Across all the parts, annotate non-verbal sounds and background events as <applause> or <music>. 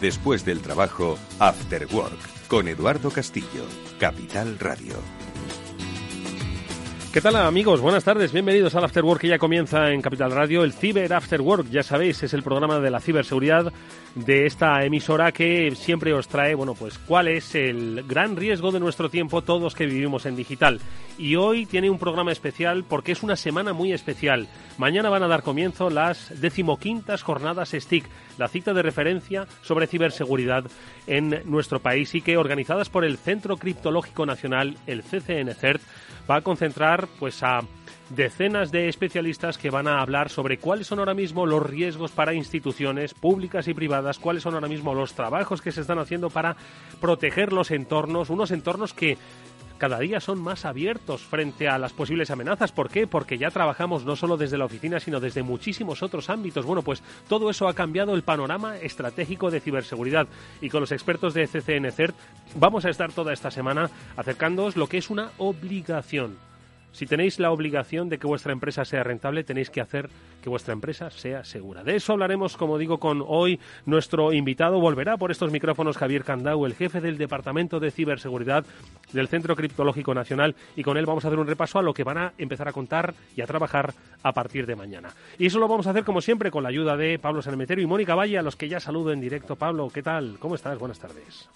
Después del trabajo, After Work, con Eduardo Castillo, Capital Radio. ¿Qué tal amigos? Buenas tardes, bienvenidos al After Work que ya comienza en Capital Radio, el Ciber After Work, ya sabéis, es el programa de la ciberseguridad de esta emisora que siempre os trae, bueno, pues cuál es el gran riesgo de nuestro tiempo todos que vivimos en digital. Y hoy tiene un programa especial porque es una semana muy especial. Mañana van a dar comienzo las decimoquintas jornadas STIC, la cita de referencia sobre ciberseguridad en nuestro país y que organizadas por el Centro Criptológico Nacional, el CCNCERT, va a concentrar pues a decenas de especialistas que van a hablar sobre cuáles son ahora mismo los riesgos para instituciones públicas y privadas, cuáles son ahora mismo los trabajos que se están haciendo para proteger los entornos, unos entornos que cada día son más abiertos frente a las posibles amenazas. ¿Por qué? Porque ya trabajamos no solo desde la oficina, sino desde muchísimos otros ámbitos. Bueno, pues todo eso ha cambiado el panorama estratégico de ciberseguridad. Y con los expertos de CCNCERT vamos a estar toda esta semana acercándoos lo que es una obligación si tenéis la obligación de que vuestra empresa sea rentable, tenéis que hacer que vuestra empresa sea segura. De eso hablaremos, como digo, con hoy nuestro invitado. Volverá por estos micrófonos Javier Candau, el jefe del Departamento de Ciberseguridad del Centro Criptológico Nacional, y con él vamos a hacer un repaso a lo que van a empezar a contar y a trabajar a partir de mañana. Y eso lo vamos a hacer, como siempre, con la ayuda de Pablo Sanemeterio y Mónica Valle, a los que ya saludo en directo. Pablo, ¿qué tal? ¿Cómo estás? Buenas tardes.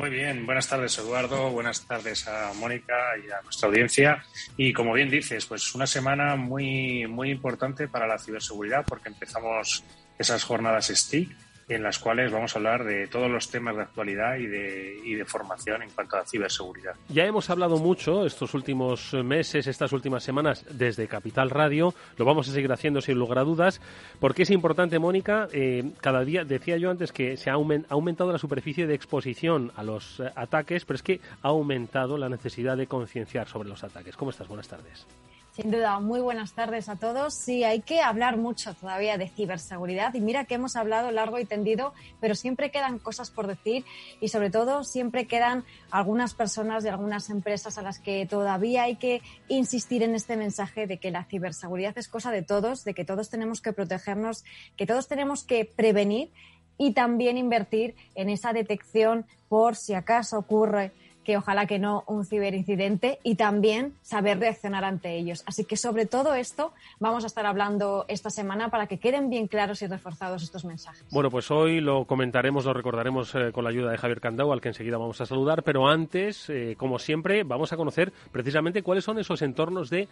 Muy bien, buenas tardes Eduardo, buenas tardes a Mónica y a nuestra audiencia. Y como bien dices, pues una semana muy, muy importante para la ciberseguridad porque empezamos esas jornadas STIC en las cuales vamos a hablar de todos los temas de actualidad y de, y de formación en cuanto a ciberseguridad. Ya hemos hablado mucho estos últimos meses, estas últimas semanas desde Capital Radio, lo vamos a seguir haciendo sin lugar a dudas, porque es importante, Mónica, eh, cada día, decía yo antes que se ha aumentado la superficie de exposición a los eh, ataques, pero es que ha aumentado la necesidad de concienciar sobre los ataques. ¿Cómo estás? Buenas tardes. Sin duda, muy buenas tardes a todos. Sí, hay que hablar mucho todavía de ciberseguridad y mira que hemos hablado largo y tendido, pero siempre quedan cosas por decir y sobre todo siempre quedan algunas personas de algunas empresas a las que todavía hay que insistir en este mensaje de que la ciberseguridad es cosa de todos, de que todos tenemos que protegernos, que todos tenemos que prevenir y también invertir en esa detección por si acaso ocurre que ojalá que no un ciberincidente y también saber reaccionar ante ellos. Así que sobre todo esto vamos a estar hablando esta semana para que queden bien claros y reforzados estos mensajes. Bueno, pues hoy lo comentaremos, lo recordaremos eh, con la ayuda de Javier Candau, al que enseguida vamos a saludar, pero antes, eh, como siempre, vamos a conocer precisamente cuáles son esos entornos de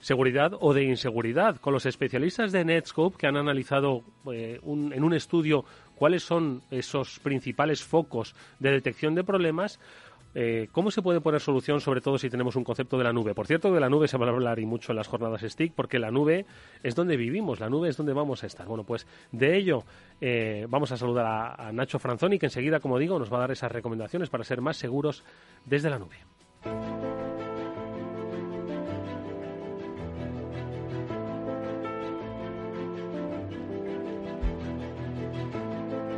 seguridad o de inseguridad, con los especialistas de Netscope que han analizado eh, en un estudio cuáles son esos principales focos de detección de problemas. Eh, ¿Cómo se puede poner solución, sobre todo si tenemos un concepto de la nube? Por cierto, de la nube se va a hablar y mucho en las jornadas STIC, porque la nube es donde vivimos, la nube es donde vamos a estar. Bueno, pues de ello eh, vamos a saludar a, a Nacho Franzoni, que enseguida, como digo, nos va a dar esas recomendaciones para ser más seguros desde la nube.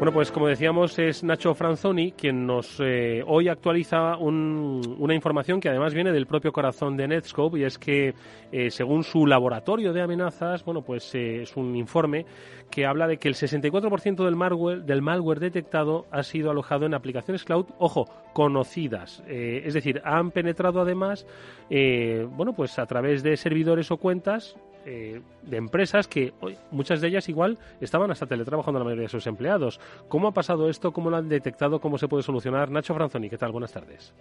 Bueno, pues como decíamos, es Nacho Franzoni quien nos eh, hoy actualiza una información que además viene del propio corazón de Netscope y es que eh, según su laboratorio de amenazas, bueno, pues eh, es un informe que habla de que el 64% del malware, del malware detectado ha sido alojado en aplicaciones cloud, ojo, conocidas. es decir, han penetrado además, bueno, pues a través de servidores o cuentas eh, de empresas que muchas de ellas igual estaban hasta teletrabajando la mayoría de sus empleados. ¿Cómo ha pasado esto? ¿Cómo lo han detectado? ¿Cómo se puede solucionar? Nacho Franzoni, ¿qué tal? Buenas tardes.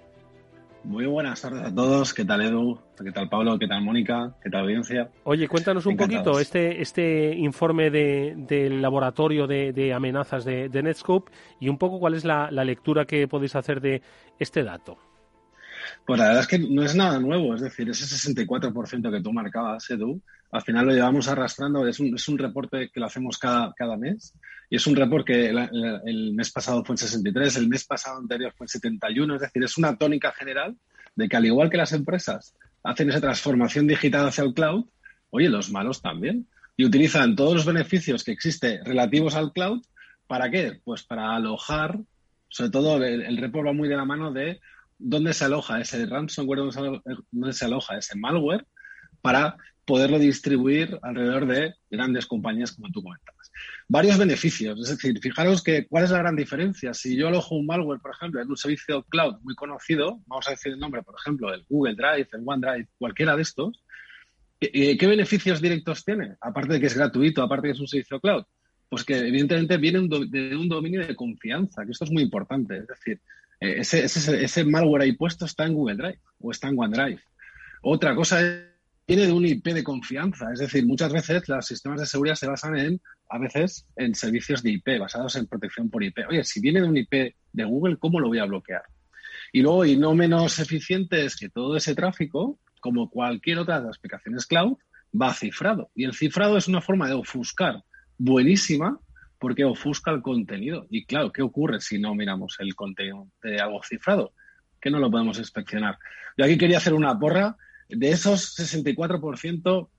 Muy buenas tardes a todos. ¿Qué tal Edu? ¿Qué tal Pablo? ¿Qué tal Mónica? ¿Qué tal audiencia? Oye, cuéntanos un poquito este, este informe de, del laboratorio de, amenazas de, Netscope y un poco cuál es la, lectura que podéis hacer de este dato. Pues la verdad es que no es nada nuevo, es decir, ese 64% que tú marcabas, Edu, al final lo llevamos arrastrando, es un, es un reporte que lo hacemos cada, cada mes y es un reporte que el, mes pasado fue en 63, el mes pasado anterior fue en 71, es decir, es una tónica general de que al igual que las empresas hacen esa transformación digital hacia el cloud, oye, los malos también. Y utilizan todos los beneficios que existen relativos al cloud, ¿para qué? Pues para alojar, sobre todo el, el report va muy de la mano de dónde se aloja ese ransomware, dónde se aloja ese malware, para poderlo distribuir alrededor de grandes compañías como tú comentabas. Varios beneficios, es decir, fijaros que cuál es la gran diferencia. Si yo alojo un malware, por ejemplo, en un servicio cloud muy conocido, vamos a decir el nombre, por ejemplo, el Google Drive, el OneDrive, cualquiera de estos, ¿qué, beneficios directos tiene? Aparte de que es gratuito, aparte de que es un servicio cloud, pues que evidentemente viene de un dominio de confianza, que esto es muy importante. Es decir, eh, ese, ese, ese malware ahí puesto está en Google Drive o está en OneDrive. Otra cosa es viene de un IP de confianza. Es decir, muchas veces los sistemas de seguridad se basan en, a veces, en servicios de IP, basados en protección por IP. Oye, si viene de un IP de Google, ¿cómo lo voy a bloquear? Y luego, y no menos eficiente, es que todo ese tráfico, como cualquier otra de las aplicaciones cloud, va cifrado. Y el cifrado es una forma de ofuscar buenísima porque ofusca el contenido. Y claro, ¿qué ocurre si no miramos el contenido de algo cifrado? Que no lo podemos inspeccionar. Yo aquí quería hacer una porra de esos 64%,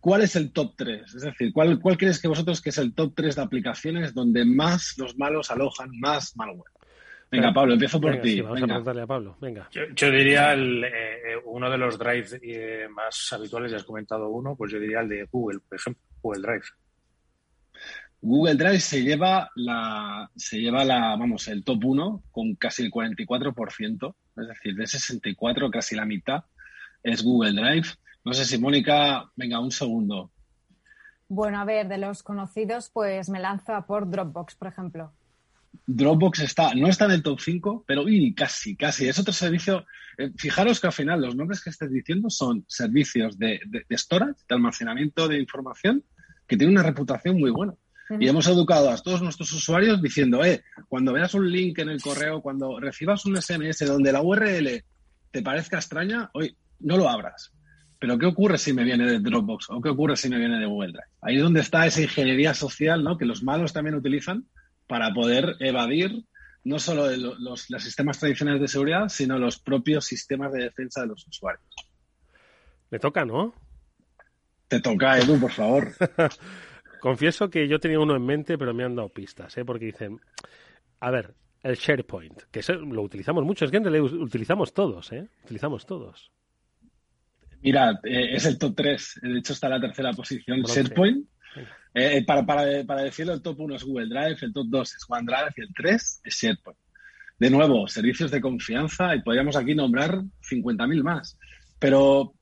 ¿cuál es el top 3? Es decir, ¿cuál, ¿cuál crees que vosotros que es el top 3 de aplicaciones donde más los malos alojan más malware? Venga, Pablo, empiezo por ti. vamos a preguntarle a Pablo. Venga. Yo, diría el, eh, uno de los drives eh, más habituales, ya has comentado uno, pues yo diría el de Google, por ejemplo, Google Drive. Google Drive se lleva la, se lleva la, vamos, el top 1 con casi el 44%, es decir, de 64 casi la mitad es Google Drive. No sé si Mónica, venga, un segundo. Bueno, a ver, de los conocidos, pues me lanzo a por Dropbox, por ejemplo. Dropbox está, no está en el top 5, pero casi, casi. Es otro servicio. Eh, fijaros que al final los nombres que estés diciendo son servicios de, storage, de almacenamiento de información, que tienen una reputación muy buena. Y hemos educado a todos nuestros usuarios diciendo, eh, cuando veas un link en el correo, cuando recibas un SMS donde la URL te parezca extraña, oye, no lo abras. Pero ¿qué ocurre si me viene de Dropbox o qué ocurre si me viene de Google Drive? Ahí es donde está esa ingeniería social ¿no? que los malos también utilizan para poder evadir no solo los, sistemas tradicionales de seguridad, sino los propios sistemas de defensa de los usuarios. Me toca, ¿no? Te toca, Edu, por favor. <laughs> Confieso que yo tenía uno en mente, pero me han dado pistas, ¿eh? porque dicen, a ver, el SharePoint, que lo utilizamos mucho, es que lo utilizamos todos, ¿eh? Utilizamos todos. Mira, eh, es el top 3. De hecho, está en la tercera posición. SharePoint. Eh, para, para, para, decirlo, el top 1 es Google Drive, el top 2 es OneDrive y el 3 es SharePoint. De nuevo, servicios de confianza y podríamos aquí nombrar 50.000 más. Pero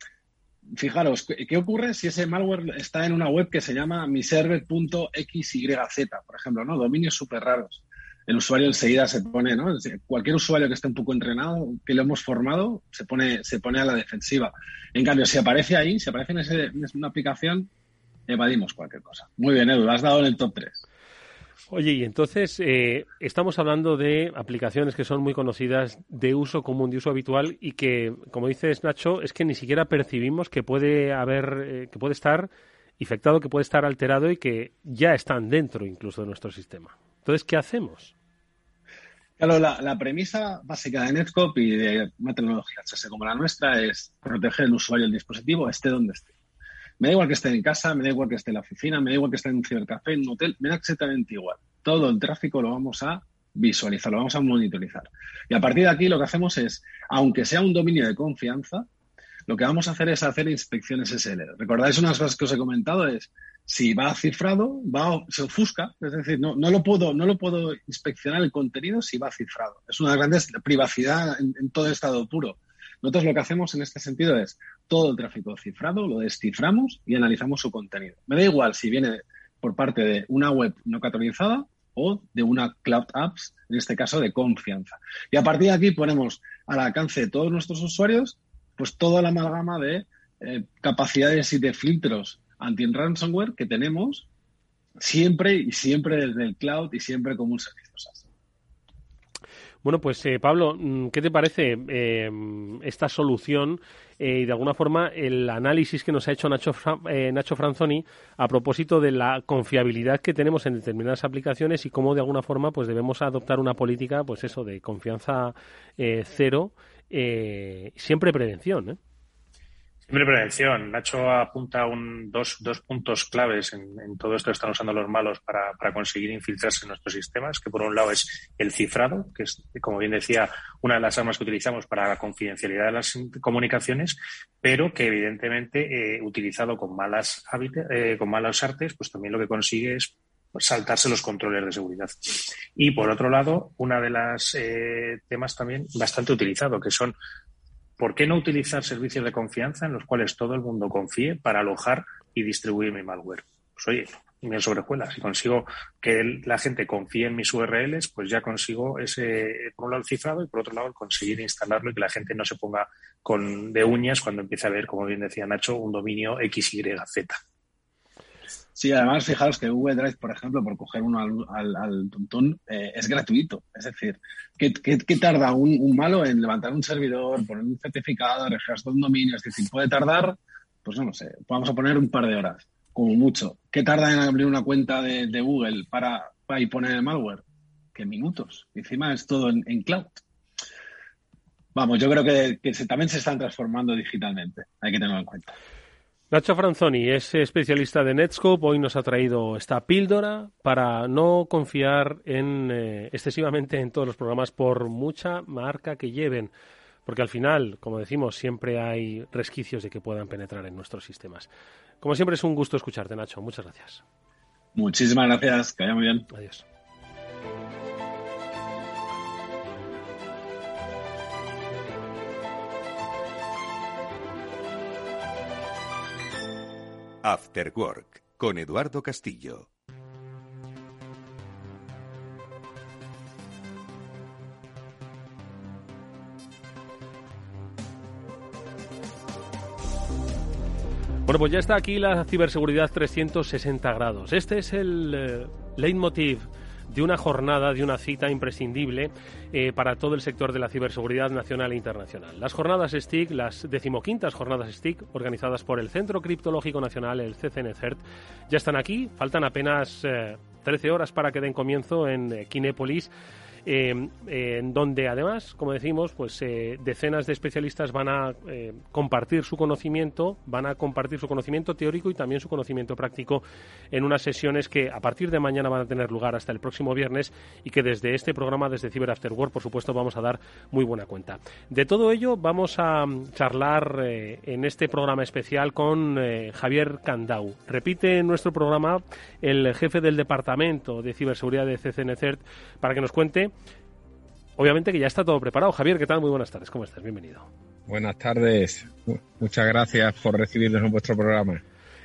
fijaros, ¿qué ocurre si ese malware está en una web que se llama miserver.xyz, por ejemplo, ¿no? Dominios súper raros el usuario enseguida se pone, ¿no? Cualquier usuario que esté un poco entrenado, que lo hemos formado, se pone, se pone a la defensiva. En cambio, si aparece ahí, si aparece en, ese, en una aplicación, evadimos cualquier cosa. Muy bien, Edu, has dado en el top 3. Oye, y entonces eh, estamos hablando de aplicaciones que son muy conocidas, de uso común, de uso habitual, y que, como dices Nacho, es que ni siquiera percibimos que puede haber, eh, que puede estar infectado, que puede estar alterado y que ya están dentro incluso de nuestro sistema. Entonces, ¿qué hacemos? Claro, la, premisa básica de Netscope y de una tecnología como la nuestra es proteger el usuario del dispositivo, esté donde esté. Me da igual que esté en casa, me da igual que esté en la oficina, me da igual que esté en un cibercafé, en un hotel, me da exactamente igual. Todo el tráfico lo vamos a visualizar, lo vamos a monitorizar. Y a partir de aquí lo que hacemos es, aunque sea un dominio de confianza, lo que vamos a hacer es hacer inspecciones SL. ¿Recordáis unas cosas que os he comentado? Es si va cifrado, va, se ofusca, es decir, no, no, lo puedo, no lo puedo inspeccionar el contenido si va cifrado. Es una gran privacidad en, todo estado puro. Nosotros lo que hacemos en este sentido es todo el tráfico cifrado, lo desciframos y analizamos su contenido. Me da igual si viene por parte de una web no categorizada o de una cloud apps, en este caso de confianza. Y a partir de aquí ponemos al alcance de todos nuestros usuarios pues toda la amalgama de eh, capacidades y de filtros anti-ransomware que tenemos siempre y siempre desde el cloud y siempre como un servicio. Bueno, pues eh, Pablo, mm, ¿qué te parece eh, esta solución y de alguna forma el análisis que nos ha hecho Nacho, Nacho Franzoni a propósito de la confiabilidad que tenemos en determinadas aplicaciones y cómo de alguna forma pues debemos adoptar una política pues eso de confianza cero, siempre prevención, ¿eh? Siempre prevención. Nacho apunta un, dos, dos puntos claves en, todo esto que están usando los malos para, para, conseguir infiltrarse en nuestros sistemas, que por un lado es el cifrado, que es, como bien decía, una de las armas que utilizamos para la confidencialidad de las comunicaciones, pero que evidentemente, eh, utilizado con malas eh, con malos artes, pues también lo que consigue es saltarse los controles de seguridad. Y por otro lado, una de las eh, temas también bastante utilizado, que son ¿por qué no utilizar servicios de confianza en los cuales todo el mundo confíe para alojar y distribuir mi malware? Pues oye, me sobrejuela. Si consigo que la gente confíe en mis URLs, pues ya consigo ese, por un lado, el cifrado y por otro lado, el conseguir instalarlo y que la gente no se ponga con de uñas cuando empiece a ver, como bien decía Nacho, un dominio XYZ. Sí, además, fijaros que Google Drive, por ejemplo, por coger uno al, al, tuntún, eh, es gratuito. Es decir, ¿qué, tarda un, malo en levantar un servidor, poner un certificado, registrar un dominio? Es decir, puede tardar, pues no lo sé, vamos a poner un par de horas, como mucho. ¿Qué tarda en abrir una cuenta de, Google para, para y poner el malware? ¿Qué minutos? encima es todo en, cloud. Vamos, yo creo que, que también se están transformando digitalmente. Hay que tenerlo en cuenta. Nacho Franzoni es especialista de Netscope. Hoy nos ha traído esta píldora para no confiar en, eh, excesivamente en todos los programas por mucha marca que lleven. Porque al final, como decimos, siempre hay resquicios de que puedan penetrar en nuestros sistemas. Como siempre, es un gusto escucharte, Nacho. Muchas gracias. Muchísimas gracias. Que vaya muy bien. Adiós. After Work con Eduardo Castillo. Bueno, pues ya está aquí la ciberseguridad 360 grados. Este es el eh, leitmotiv de una jornada, de una cita imprescindible eh, para todo el sector de la ciberseguridad nacional e internacional. Las jornadas STIC, las decimoquintas jornadas STIC, organizadas por el Centro Criptológico Nacional, el CCNCERT, ya están aquí. Faltan apenas 13 eh, horas para que den comienzo en Kinépolis eh, en donde además, como decimos, pues eh, decenas de especialistas van a eh, compartir su conocimiento, van a compartir su conocimiento teórico y también su conocimiento práctico en unas sesiones que a partir de mañana van a tener lugar hasta el próximo viernes y que desde este programa, desde Cyber After Work, por supuesto, vamos a dar muy buena cuenta. De todo ello vamos a mm, charlar en este programa especial con Javier Candau. Repite en nuestro programa el jefe del Departamento de Ciberseguridad de CCNCERT para que nos cuente Obviamente que ya está todo preparado. Javier, ¿qué tal? Muy buenas tardes. ¿Cómo estás? Bienvenido. Buenas tardes. Muchas gracias por recibirnos en vuestro programa.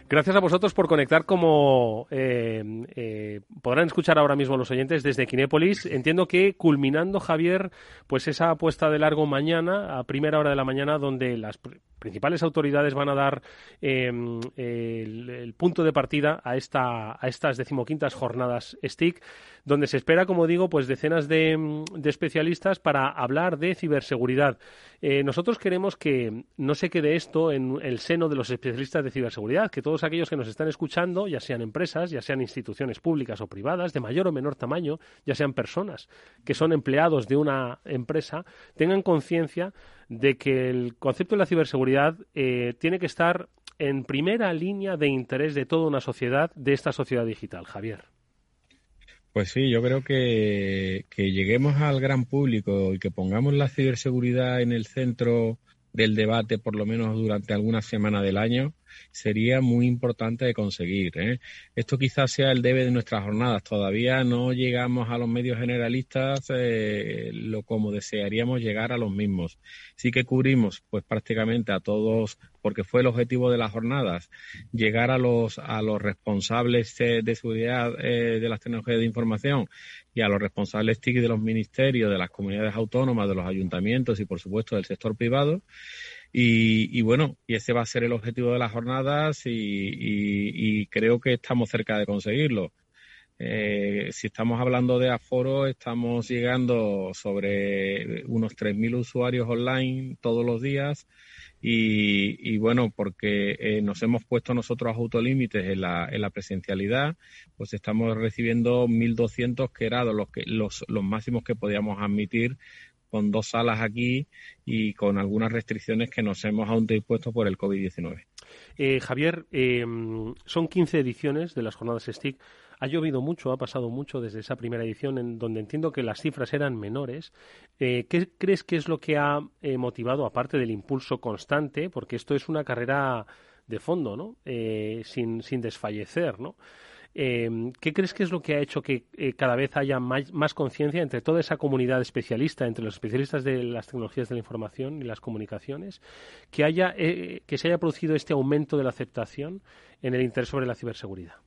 Gracias a vosotros por conectar como eh, eh, podrán escuchar ahora mismo los oyentes desde Kinépolis. Entiendo que culminando, Javier, pues esa apuesta de largo mañana, a primera hora de la mañana, donde las principales autoridades van a dar em, el, punto de partida a, esta, a estas decimoquintas jornadas STIC, donde se espera, como digo, pues decenas de, de especialistas para hablar de ciberseguridad. Eh, nosotros queremos que no se quede esto en el seno de los especialistas de ciberseguridad, que todos aquellos que nos están escuchando, ya sean empresas, ya sean instituciones públicas o privadas, de mayor o menor tamaño, ya sean personas que son empleados de una empresa, tengan conciencia de que el concepto de la ciberseguridad eh, tiene que estar en primera línea de interés de toda una sociedad, de esta sociedad digital. Javier. Pues sí, yo creo que, que lleguemos al gran público y que pongamos la ciberseguridad en el centro del debate, por lo menos durante alguna semana del año, sería muy importante de conseguir. ¿eh? Esto quizás sea el debe de nuestras jornadas. Todavía no llegamos a los medios generalistas eh, lo como desearíamos llegar a los mismos. Sí que cubrimos pues prácticamente a todos, porque fue el objetivo de las jornadas, llegar a los a los responsables de seguridad eh, de las tecnologías de información y a los responsables TIC de los ministerios, de las comunidades autónomas, de los ayuntamientos y por supuesto del sector privado. Y, bueno, y ese va a ser el objetivo de las jornadas y, creo que estamos cerca de conseguirlo. Eh, si estamos hablando de aforo, estamos llegando sobre unos 3.000 usuarios online todos los días y, bueno, porque eh, nos hemos puesto nosotros autolímites en la, en la presencialidad, pues estamos recibiendo 1.200 que eran los, los, los máximos que podíamos admitir con dos salas aquí y con algunas restricciones que nos hemos aún dispuesto por el COVID-19. Eh, Javier, eh, son 15 ediciones de las jornadas STIC. Ha llovido mucho, ha pasado mucho desde esa primera edición, en donde entiendo que las cifras eran menores. Eh, ¿Qué crees que es lo que ha motivado, aparte del impulso constante, porque esto es una carrera de fondo, ¿no? sin, sin desfallecer, ¿no? Eh, ¿Qué crees que es lo que ha hecho que eh, cada vez haya más, conciencia entre toda esa comunidad especialista, entre los especialistas de las tecnologías de la información y las comunicaciones, que, haya, eh, que se haya producido este aumento de la aceptación en el interés sobre la ciberseguridad?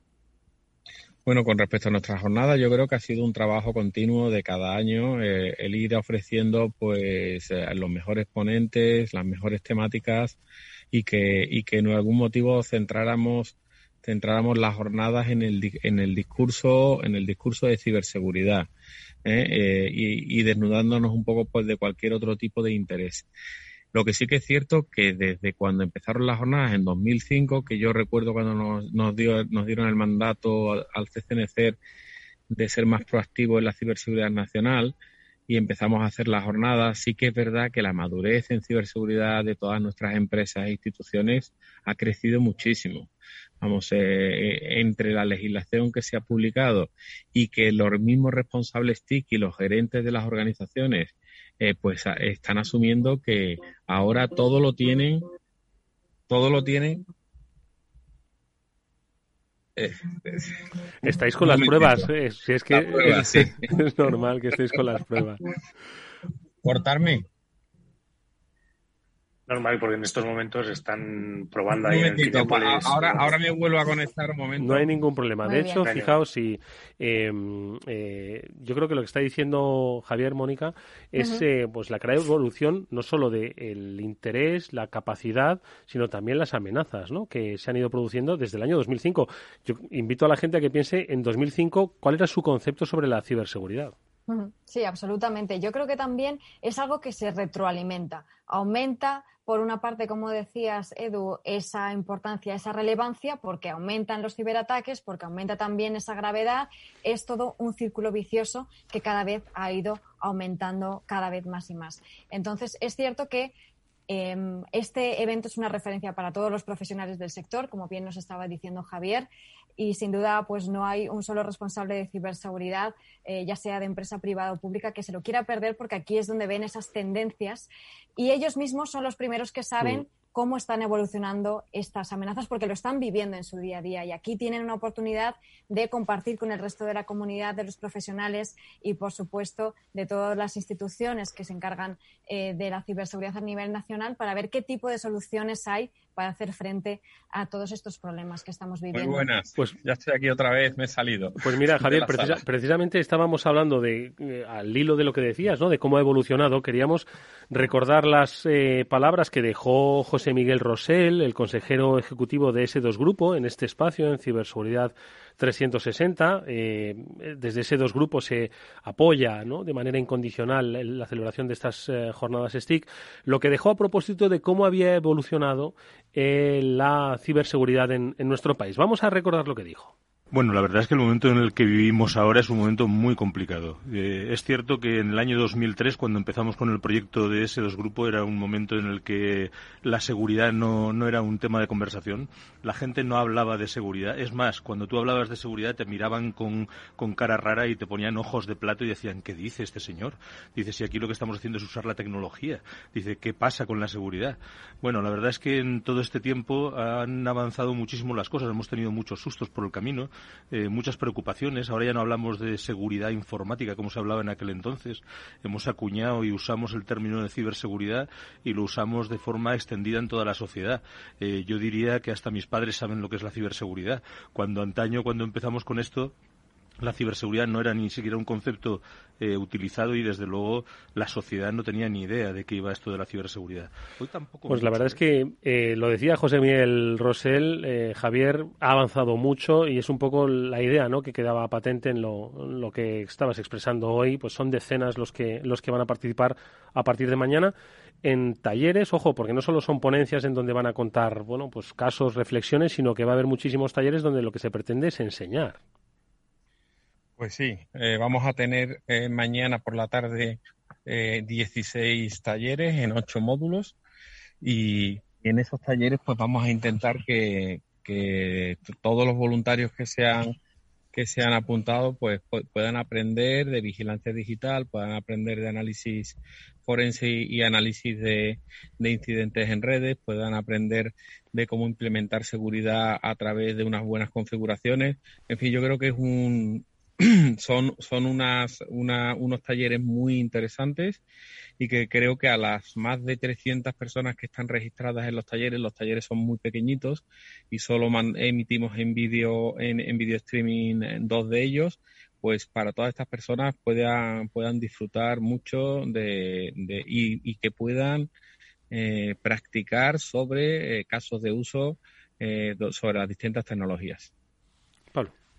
Bueno, con respecto a nuestra jornada, yo creo que ha sido un trabajo continuo de cada año, el ir ofreciendo pues los mejores ponentes, las mejores temáticas y que, y que en algún motivo centráramos centráramos las jornadas en el, en el discurso en el discurso de ciberseguridad ¿eh? Eh, y, desnudándonos un poco pues de cualquier otro tipo de interés. Lo que sí que es cierto que desde cuando empezaron las jornadas en 2005, que yo recuerdo cuando nos, nos, dio, nos dieron el mandato al CCNC de ser más proactivo en la ciberseguridad nacional y empezamos a hacer las jornadas, sí que es verdad que la madurez en ciberseguridad de todas nuestras empresas e instituciones ha crecido muchísimo. Vamos, eh, eh, entre la legislación que se ha publicado y que los mismos responsables TIC y los gerentes de las organizaciones eh, pues están asumiendo que ahora todo lo tienen, todo lo tienen estáis con las pruebas, si es que <laughs> es, normal que estéis con las pruebas. Cortarme normal porque en estos momentos están probando ahí en ahora, ahora me vuelvo a conectar un momento. No hay ningún problema. de hecho, fijaos, si em, eh, yo creo que lo que está diciendo Javier Mónica es eh, pues la clara evolución no solo del interés, la capacidad, sino también las amenazas ¿no? que se han ido produciendo desde el año 2005. Yo invito a la gente a que piense en 2005 cuál era su concepto sobre la ciberseguridad. Sí, absolutamente. Yo creo que también es algo que se retroalimenta, aumenta por una parte, como decías, Edu, esa importancia, esa relevancia, porque aumentan los ciberataques, porque aumenta también esa gravedad, es todo un círculo vicioso que cada vez ha ido aumentando cada vez más y más. Entonces, es cierto que em, este evento es una referencia para todos los profesionales del sector, como bien nos estaba diciendo Javier, y sin duda pues no hay un solo responsable de ciberseguridad, eh, ya sea de empresa privada o pública, que se lo quiera perder porque aquí es donde ven esas tendencias. Y ellos mismos son los primeros que saben cómo están evolucionando estas amenazas porque lo están viviendo en su día a día. Y aquí tienen una oportunidad de compartir con el resto de la comunidad, de los profesionales y, por supuesto, de todas las instituciones que se encargan eh, de la ciberseguridad a nivel nacional para ver qué tipo de soluciones hay para hacer frente a todos estos problemas que estamos viviendo. Muy buenas, pues ya estoy aquí otra vez, me he salido. Pues mira, <laughs> Javier, precisamente estábamos hablando de, eh, al hilo de lo que decías, ¿no? De cómo ha evolucionado. Queríamos recordar las eh, palabras que dejó José Miguel Rosell, el consejero ejecutivo de ese dos grupo, en este espacio, en ciberseguridad 360. Eh, desde ese dos grupos se apoya ¿no? de manera incondicional la celebración de estas eh, jornadas STIC, lo que dejó a propósito de cómo había evolucionado eh, la ciberseguridad en, en nuestro país. Vamos a recordar lo que dijo. Bueno, la verdad es que el momento en el que vivimos ahora es un momento muy complicado. Eh, es cierto que en el año 2003, cuando empezamos con el proyecto de ese dos grupo, era un momento en el que la seguridad no, no, era un tema de conversación. La gente no hablaba de seguridad. Es más, cuando tú hablabas de seguridad te miraban con, con cara rara y te ponían ojos de plato y decían, ¿qué dice este señor? Dice, si aquí lo que estamos haciendo es usar la tecnología. Dice, ¿qué pasa con la seguridad? Bueno, la verdad es que en todo este tiempo han avanzado muchísimo las cosas. Hemos tenido muchos sustos por el camino eh, muchas preocupaciones. Ahora ya no hablamos de seguridad informática como se hablaba en aquel entonces. Hemos acuñado y usamos el término de ciberseguridad y lo usamos de forma extendida en toda la sociedad. Eh, yo diría que hasta mis padres saben lo que es la ciberseguridad. Cuando antaño, cuando empezamos con esto, la ciberseguridad no era ni siquiera un concepto eh, utilizado y desde luego la sociedad no tenía ni idea de qué iba esto de la ciberseguridad. Hoy tampoco pues la verdad es que eh, lo decía José Miguel Rosell, eh, Javier ha avanzado mucho y es un poco la idea ¿no? que quedaba patente en lo, lo, que estabas expresando hoy. Pues son decenas los que, los que van a participar a partir de mañana en talleres, ojo, porque no solo son ponencias en donde van a contar, bueno, pues casos, reflexiones, sino que va a haber muchísimos talleres donde lo que se pretende es enseñar. Pues sí, eh, vamos a tener eh, mañana por la tarde eh, 16 talleres en 8 módulos y en esos talleres pues vamos a intentar que, que todos los voluntarios que sean que se han apuntado pues puedan aprender de vigilancia digital, puedan aprender de análisis forense y análisis de, de, incidentes en redes, puedan aprender de cómo implementar seguridad a través de unas buenas configuraciones. En fin, yo creo que es un, <clears throat> son, son unas, unos talleres muy interesantes y que creo que a las más de 300 personas que están registradas en los talleres, los talleres son muy pequeñitos y solo emitimos en vídeo en, en video streaming dos de ellos, pues para todas estas personas puedan, puedan disfrutar mucho de, de y, que puedan eh, practicar sobre eh, casos de uso eh, sobre las distintas tecnologías.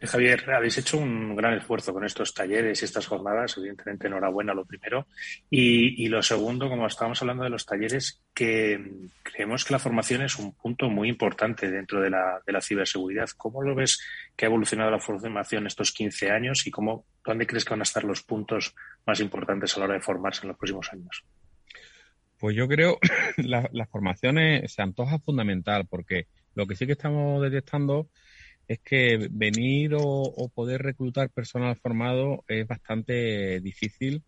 Eh, Javier, habéis hecho un gran esfuerzo con estos talleres y estas jornadas. Evidentemente, enhorabuena lo primero. Y, lo segundo, como estábamos hablando de los talleres, que creemos que la formación es un punto muy importante dentro de la, ciberseguridad. ¿Cómo lo ves que ha evolucionado la formación estos 15 años y cómo, dónde crees que van a estar los puntos más importantes a la hora de formarse en los próximos años? Pues yo creo <laughs> la, la formación se antoja fundamental porque lo que sí que estamos detectando es que venir o, poder reclutar personal formado es bastante difícil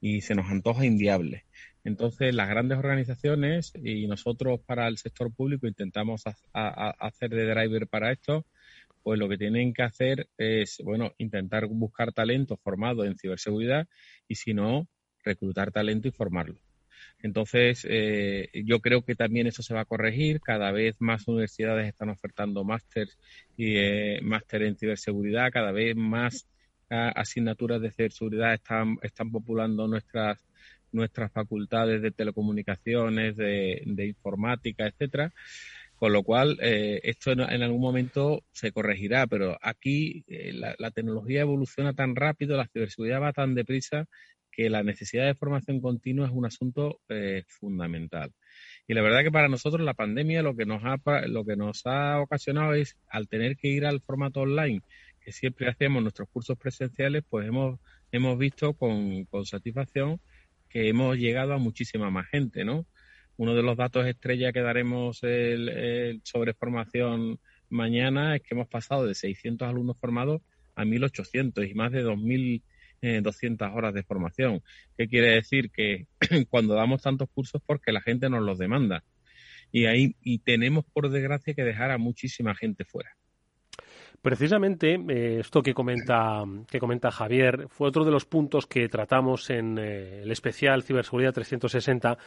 y se nos antoja inviable. Entonces, las grandes organizaciones y nosotros para el sector público intentamos hacer de driver para esto, pues lo que tienen que hacer es, bueno, intentar buscar talento formado en ciberseguridad y si no, reclutar talento y formarlo. Entonces, eh, yo creo que también eso se va a corregir. Cada vez más universidades están ofertando másteres y eh, máster en ciberseguridad. Cada vez más ah, asignaturas de ciberseguridad están, están populando nuestras nuestras facultades de telecomunicaciones, de, informática, etcétera. Con lo cual, eh, esto en, algún momento se corregirá, pero aquí la, la, tecnología evoluciona tan rápido, la ciberseguridad va tan deprisa que la necesidad de formación continua es un asunto eh, fundamental. Y la verdad que para nosotros la pandemia lo que nos ha lo que nos ha ocasionado es al tener que ir al formato online que siempre hacemos nuestros cursos presenciales, pues hemos hemos visto con, con satisfacción que hemos llegado a muchísima más gente, ¿no? Uno de los datos estrella que daremos sobre formación mañana es que hemos pasado de 600 alumnos formados a 1.800 y más de 2.000 200 horas de formación. ¿Qué quiere decir? Que <clears throat> cuando damos tantos cursos porque la gente nos los demanda. Y ahí y tenemos, por desgracia, que dejar a muchísima gente fuera. Precisamente eh, esto que comenta, que comenta Javier fue otro de los puntos que tratamos en eh, el especial Ciberseguridad 360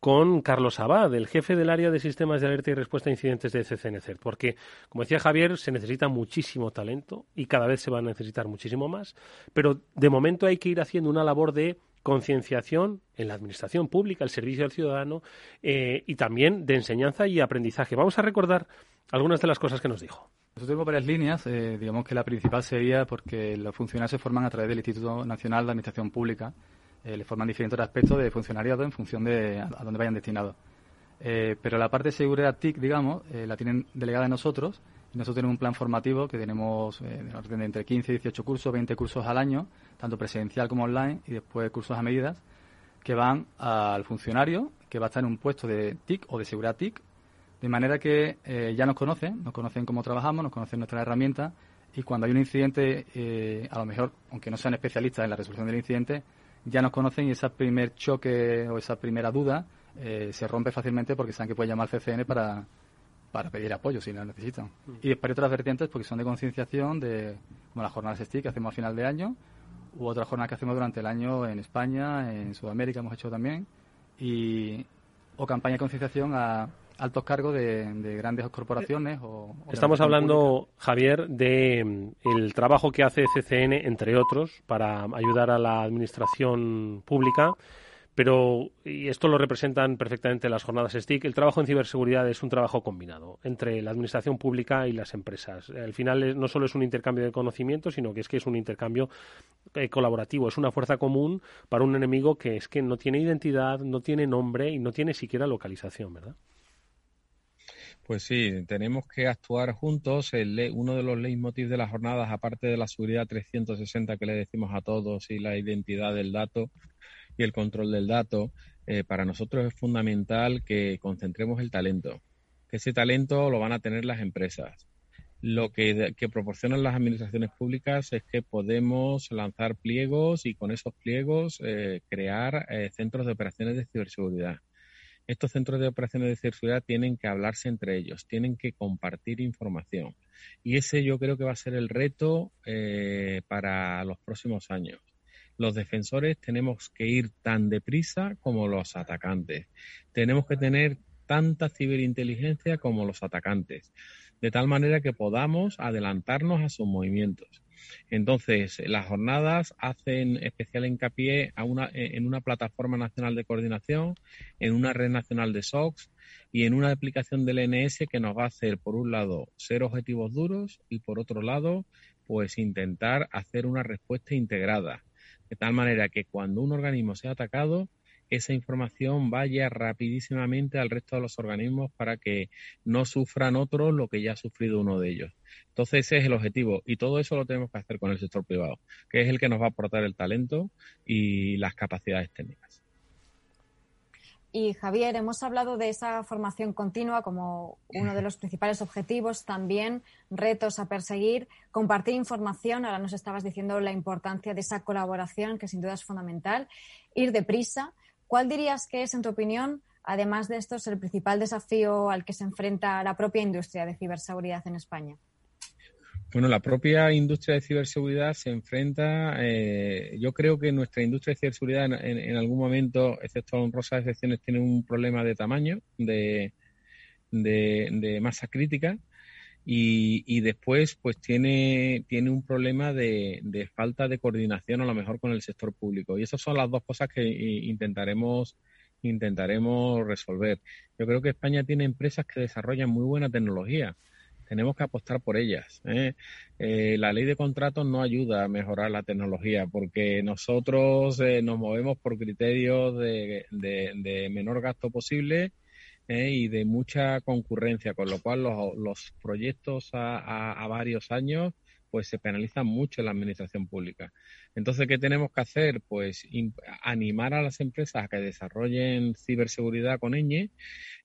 con Carlos Abad, el jefe del área de sistemas de alerta y respuesta a incidentes de CCNCERT, porque, como decía Javier, se necesita muchísimo talento y cada vez se va a necesitar muchísimo más, pero de momento hay que ir haciendo una labor de concienciación en la administración pública, el servicio al ciudadano eh, y también de enseñanza y aprendizaje. Vamos a recordar algunas de las cosas que nos dijo. Nosotros tenemos varias líneas. Eh, digamos que la principal sería porque los funcionarios se forman a través del Instituto Nacional de Administración Pública eh, le forman diferentes aspectos de funcionariado en función de a, dónde vayan destinados. Eh, pero la parte de seguridad TIC, digamos, la tienen delegada en nosotros. nosotros tenemos un plan formativo que tenemos de entre 15 y 18 cursos, 20 cursos al año, tanto presencial como online, y después cursos a medidas que van al funcionario que va a estar en un puesto de TIC o de seguridad TIC, de manera que eh, ya nos conocen, nos conocen cómo trabajamos, nos conocen nuestras herramientas y cuando hay un incidente, eh, a lo mejor, aunque no sean especialistas en la resolución del incidente, ya nos conocen y ese primer choque o esa primera duda eh, se rompe fácilmente porque saben que pueden llamar al CCN para, para pedir apoyo si lo necesitan. Mm. Y después hay otras vertientes porque son de concienciación, de, como las jornadas STIC que hacemos a final de año, u otras jornadas que hacemos durante el año en España, en Sudamérica hemos hecho también, y, o campaña de concienciación a altos cargos de, grandes corporaciones. O, Estamos hablando, Javier, de mm, el trabajo que hace CCN, entre otros, para ayudar a la administración pública pero, y esto lo representan perfectamente las jornadas STIC, el trabajo en ciberseguridad es un trabajo combinado entre la administración pública y las empresas. Al final no solo es un intercambio de conocimiento, sino que es que es un intercambio eh, colaborativo, es una fuerza común para un enemigo que es que no tiene identidad, no tiene nombre y no tiene siquiera localización, ¿verdad? Pues sí, tenemos que actuar juntos. Uno de los leitmotiv de las jornadas, aparte de la seguridad 360 que le decimos a todos y la identidad del dato, y el control del dato, eh, para nosotros es fundamental que concentremos el talento, que ese talento lo van a tener las empresas. Lo que, proporcionan las administraciones públicas es que podemos lanzar pliegos y con esos pliegos eh, crear eh, centros de operaciones de ciberseguridad. Estos centros de operaciones de ciberseguridad tienen que hablarse entre ellos, tienen que compartir información. Y ese yo creo que va a ser el reto para los próximos años los defensores tenemos que ir tan deprisa como los atacantes. Tenemos que tener tanta ciberinteligencia como los atacantes, de tal manera que podamos adelantarnos a sus movimientos. Entonces, las jornadas hacen especial hincapié en una plataforma nacional de coordinación, en una red nacional de SOCs y en una aplicación del NS que nos va a hacer, por un lado, ser objetivos duros y, por otro lado, pues intentar hacer una respuesta integrada. De tal manera que cuando un organismo sea atacado, esa información vaya rapidísimamente al resto de los organismos para que no sufran otros lo que ya ha sufrido uno de ellos. Entonces ese es el objetivo y todo eso lo tenemos que hacer con el sector privado, que es el que nos va a aportar el talento y las capacidades técnicas. Y Javier, hemos hablado de esa formación continua como uno de los <laughs> principales objetivos, también retos a perseguir, compartir información. Ahora nos estabas diciendo la importancia de esa colaboración, que sin duda es fundamental, ir deprisa. ¿Cuál dirías que es, en tu opinión, además de esto, el principal desafío al que se enfrenta la propia industria de ciberseguridad en España? Bueno, la propia industria de ciberseguridad se enfrenta, eh, yo creo que nuestra industria de ciberseguridad en, algún momento, excepto honrosas excepciones, tiene un problema de tamaño, de, de, masa crítica, y, después pues tiene, tiene un problema de, de, falta de coordinación a lo mejor con el sector público. Y esas son las dos cosas que intentaremos intentaremos resolver. Yo creo que España tiene empresas que desarrollan muy buena tecnología tenemos que apostar por ellas. ¿eh? Eh, la ley de contratos no ayuda a mejorar la tecnología porque nosotros eh, nos movemos por criterios de, menor gasto posible y de mucha concurrencia, con lo cual los, proyectos a, varios años pues se penalizan mucho en la administración pública. Entonces, ¿qué tenemos que hacer? Pues animar a las empresas a que desarrollen ciberseguridad con ñ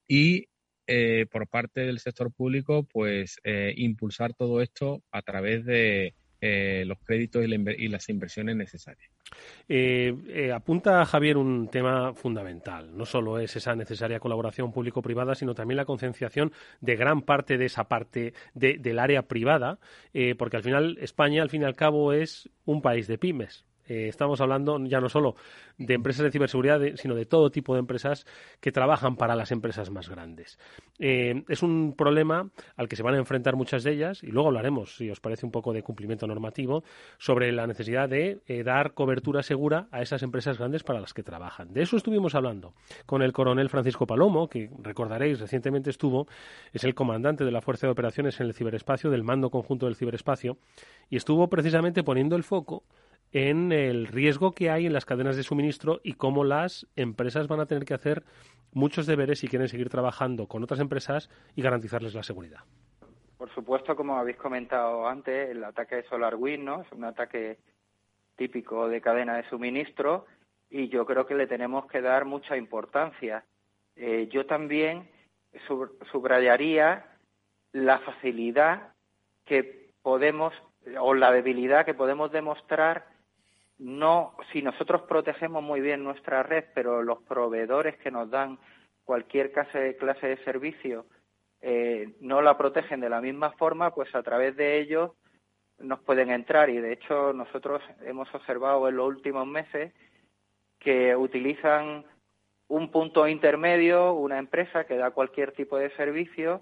y eh, por parte del sector público, pues eh, impulsar todo esto a través de eh, los créditos y, las inversiones necesarias. apunta Javier un tema fundamental. No solo es esa necesaria colaboración público-privada, sino también la concienciación de gran parte de esa parte del área privada, porque al final España, al fin y al cabo, es un país de pymes. Eh, estamos hablando ya no solo de empresas de ciberseguridad, sino de todo tipo de empresas que trabajan para las empresas más grandes. Eh, es un problema al que se van a enfrentar muchas de ellas y luego hablaremos, si os parece un poco de cumplimiento normativo, sobre la necesidad de eh, dar cobertura segura a esas empresas grandes para las que trabajan. De eso estuvimos hablando con el coronel Francisco Palomo, que recordaréis recientemente estuvo, es el comandante de la Fuerza de Operaciones en el Ciberespacio, del Mando Conjunto del Ciberespacio, y estuvo precisamente poniendo el foco en el riesgo que hay en las cadenas de suministro y cómo las empresas van a tener que hacer muchos deberes si quieren seguir trabajando con otras empresas y garantizarles la seguridad. por supuesto, como habéis comentado antes, el ataque de SolarWinds, ¿no? Es un ataque típico de cadena de suministro y yo creo que le tenemos que dar mucha importancia. Eh, yo también subrayaría la facilidad que podemos o la debilidad que podemos demostrar no si nosotros protegemos muy bien nuestra red, pero los proveedores que nos dan cualquier clase, de servicio eh, no la protegen de la misma forma, pues a través de ellos nos pueden entrar. Y de hecho nosotros hemos observado en los últimos meses que utilizan un punto intermedio, una empresa que da cualquier tipo de servicio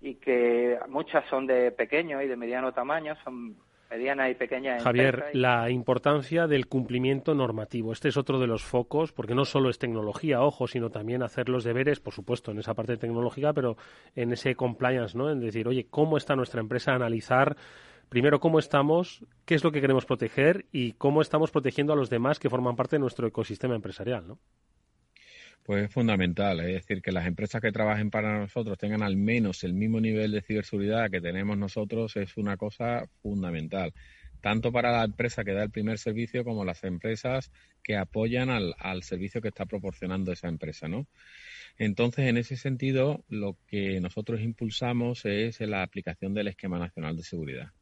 y que muchas son de pequeño y de mediano tamaño, son medianas y pequeñas Javier, la importancia del cumplimiento normativo. Este es otro de los focos, porque no solo es tecnología, ojo, sino también hacer los deberes, por supuesto, en esa parte tecnológica, pero en ese compliance, ¿no? En decir, oye, ¿cómo está nuestra empresa? Analizar primero cómo estamos, qué es lo que queremos proteger y cómo estamos protegiendo a los demás que forman parte de nuestro ecosistema empresarial, ¿no? Pues es fundamental, es decir, que las empresas que trabajen para nosotros tengan al menos el mismo nivel de ciberseguridad que tenemos nosotros es una cosa fundamental, tanto para la empresa que da el primer servicio como las empresas que apoyan al, al servicio que está proporcionando esa empresa, ¿no? Entonces, en ese sentido, lo que nosotros impulsamos es la aplicación del Esquema Nacional de Seguridad.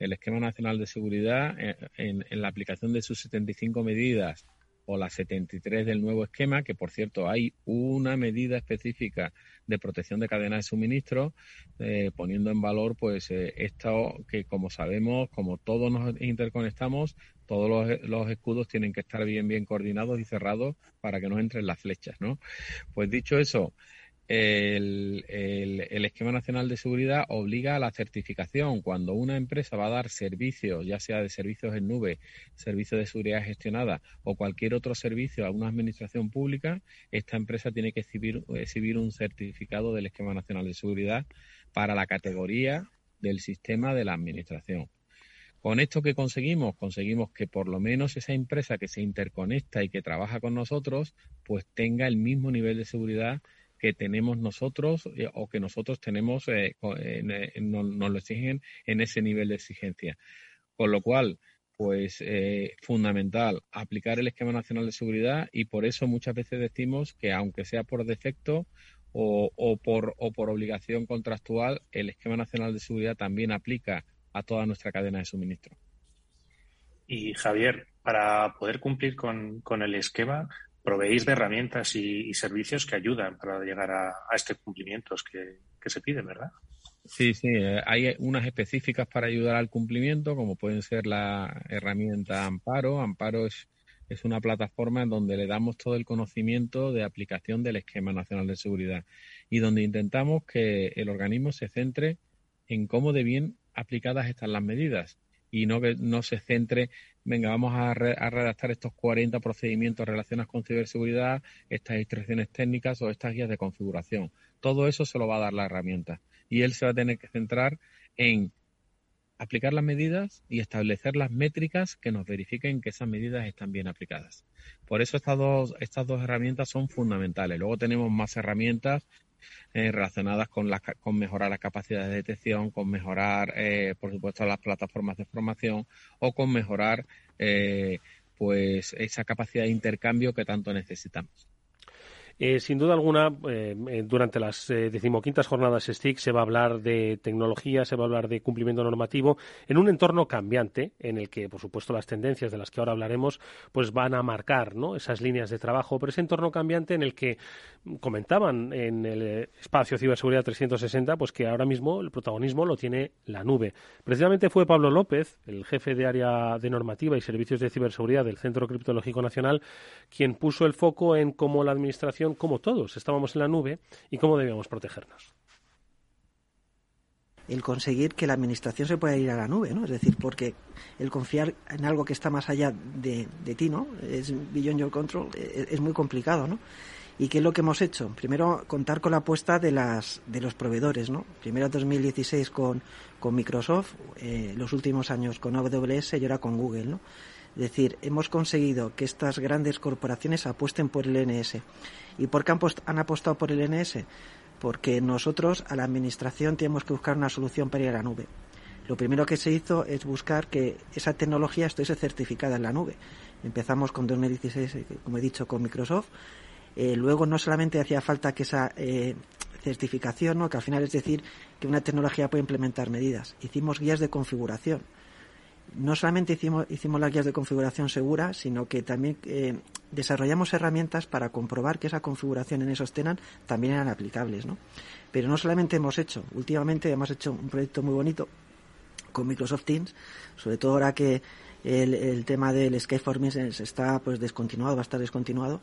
El Esquema Nacional de Seguridad, eh, en, en la aplicación de sus 75 medidas o la 73 del nuevo esquema, que por cierto hay una medida específica de protección de cadena de suministro, eh, poniendo en valor pues eh, esto que como sabemos, como todos nos interconectamos, todos los, los, escudos tienen que estar bien bien coordinados y cerrados para que no entren las flechas, ¿no? Pues dicho eso, el, el, esquema nacional de seguridad obliga a la certificación. Cuando una empresa va a dar servicios, ya sea de servicios en nube, servicios de seguridad gestionada o cualquier otro servicio a una administración pública, esta empresa tiene que exhibir, exhibir un certificado del esquema nacional de seguridad para la categoría del sistema de la administración. Con esto que conseguimos, conseguimos que por lo menos esa empresa que se interconecta y que trabaja con nosotros, pues tenga el mismo nivel de seguridad que tenemos nosotros eh, o que nosotros tenemos, eh, eh, nos, lo exigen en ese nivel de exigencia. Con lo cual, pues fundamental aplicar el esquema nacional de seguridad y por eso muchas veces decimos que aunque sea por defecto o, o, por, o por obligación contractual, el esquema nacional de seguridad también aplica a toda nuestra cadena de suministro. Y Javier, para poder cumplir con, con el esquema, proveéis de herramientas y, servicios que ayudan para llegar a, a estos cumplimientos que, se piden, ¿verdad? Sí, sí, eh, hay unas específicas para ayudar al cumplimiento, como pueden ser la herramienta Amparo. Amparo es, es una plataforma en donde le damos todo el conocimiento de aplicación del Esquema Nacional de Seguridad y donde intentamos que el organismo se centre en cómo de bien aplicadas están las medidas y no que no se centre, venga, vamos a, redactar estos 40 procedimientos relacionados con ciberseguridad, estas instrucciones técnicas o estas guías de configuración. Todo eso se lo va a dar la herramienta y él se va a tener que centrar en aplicar las medidas y establecer las métricas que nos verifiquen que esas medidas están bien aplicadas. Por eso estas dos, estas dos herramientas son fundamentales. Luego tenemos más herramientas eh, relacionadas con, con mejorar las capacidades de detección, con mejorar, eh, por supuesto, las plataformas de formación o con mejorar eh, pues esa capacidad de intercambio que tanto necesitamos. Eh, sin duda alguna, eh, eh, durante las decimoquintas jornadas STIC se va a hablar de tecnología, se va a hablar de cumplimiento normativo en un entorno cambiante en el que, por supuesto, las tendencias de las que ahora hablaremos pues van a marcar ¿no? esas líneas de trabajo, pero ese entorno cambiante en el que comentaban en el espacio Ciberseguridad 360 pues que ahora mismo el protagonismo lo tiene la nube. Precisamente fue Pablo López, el jefe de área de normativa y servicios de ciberseguridad del Centro Criptológico Nacional, quien puso el foco en cómo la administración como todos estábamos en la nube y cómo debíamos protegernos el conseguir que la administración se pueda ir a la nube, ¿no? Es decir, porque el confiar en algo que está más allá de, ti, ¿no? Es beyond your control, e, es, muy complicado, ¿no? ¿Y qué es lo que hemos hecho? Primero, contar con la apuesta de, las, de los proveedores, ¿no? Primero 2016 con, con Microsoft, eh, los últimos años con AWS y ahora con Google, ¿no? Es decir, hemos conseguido que estas grandes corporaciones apuesten por el NS ¿Y por qué han, apostado por el NS? porque nosotros a la administración tenemos que buscar una solución para ir a la nube. Lo primero que se hizo es buscar que esa tecnología estuviese certificada en la nube. Empezamos con 2016, eh, como he dicho, con Microsoft. Eh, luego no solamente hacía falta que esa eh, certificación, ¿no? que al final es decir que una tecnología puede implementar medidas. Hicimos guías de configuración. No solamente hicimos, hicimos las guías de configuración segura, sino que también eh, desarrollamos herramientas para comprobar que esa configuración en esos tenant también eran aplicables. ¿no? Pero no solamente hemos hecho, últimamente hemos hecho un proyecto muy bonito con Microsoft Teams, sobre todo ahora que el, el tema del Skype for está pues descontinuado, va a estar descontinuado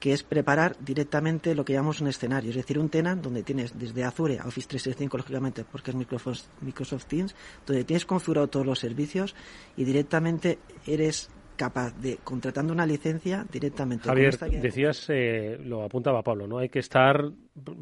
que es preparar directamente lo que llamamos un escenario, es decir, un tenant donde tienes desde Azure Office 365, lógicamente, porque es Microsoft, Microsoft Teams, donde tienes configurado todos los servicios y directamente eres capaz de, contratando una licencia directamente. Javier, decías, eh, lo apuntaba Pablo, ¿no? Hay que estar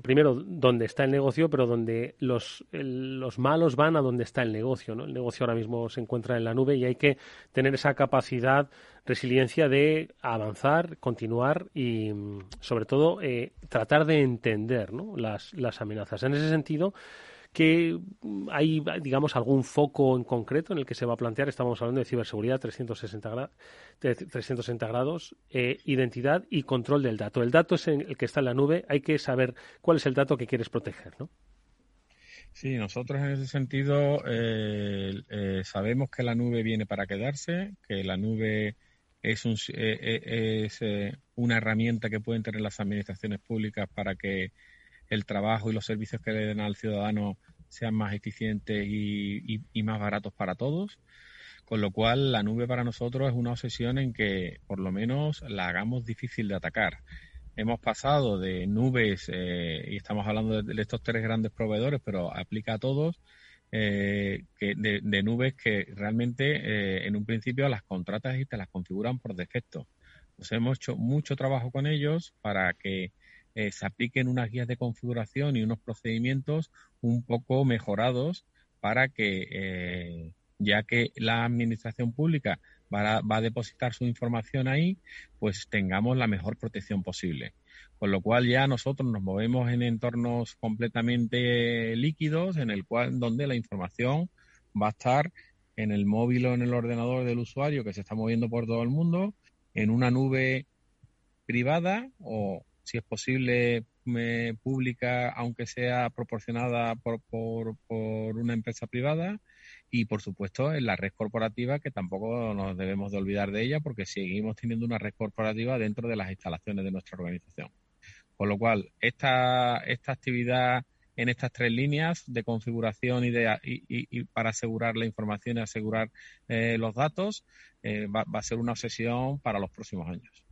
primero donde está el negocio, pero donde los, los malos van a donde está el negocio, ¿no? El negocio ahora mismo se encuentra en la nube y hay que tener esa capacidad, resiliencia de avanzar, continuar y, sobre todo, eh, tratar de entender ¿no? las, las amenazas. En ese sentido, que hay, digamos, algún foco en concreto en el que se va a plantear. Estamos hablando de ciberseguridad 360, 360 grados, eh, identidad y control del dato. El dato es el que está en la nube. Hay que saber cuál es el dato que quieres proteger, ¿no? Sí, nosotros en ese sentido eh, eh, sabemos que la nube viene para quedarse, que la nube es, un, es una herramienta que pueden tener las administraciones públicas para que el trabajo y los servicios que le den al ciudadano sean más eficientes y, más baratos para todos. Con lo cual, la nube para nosotros es una obsesión en que por lo menos la hagamos difícil de atacar. Hemos pasado de nubes, eh, y estamos hablando de, estos tres grandes proveedores, pero aplica a todos, eh, que de, nubes que realmente eh, en un principio las contratas y te las configuran por defecto. Pues hemos hecho mucho trabajo con ellos para que eh, se apliquen unas guías de configuración y unos procedimientos un poco mejorados para que, eh, ya que la administración pública va a, va a, depositar su información ahí, pues tengamos la mejor protección posible. Con lo cual ya nosotros nos movemos en entornos completamente líquidos, en el cual donde la información va a estar en el móvil o en el ordenador del usuario que se está moviendo por todo el mundo, en una nube privada o, si es posible, me pública, aunque sea proporcionada por, por, por, una empresa privada. Y, por supuesto, en la red corporativa, que tampoco nos debemos de olvidar de ella, porque seguimos teniendo una red corporativa dentro de las instalaciones de nuestra organización. Con lo cual, esta, esta actividad en estas tres líneas de configuración y, de, y, para asegurar la información y asegurar eh, los datos eh, va a ser una obsesión para los próximos años.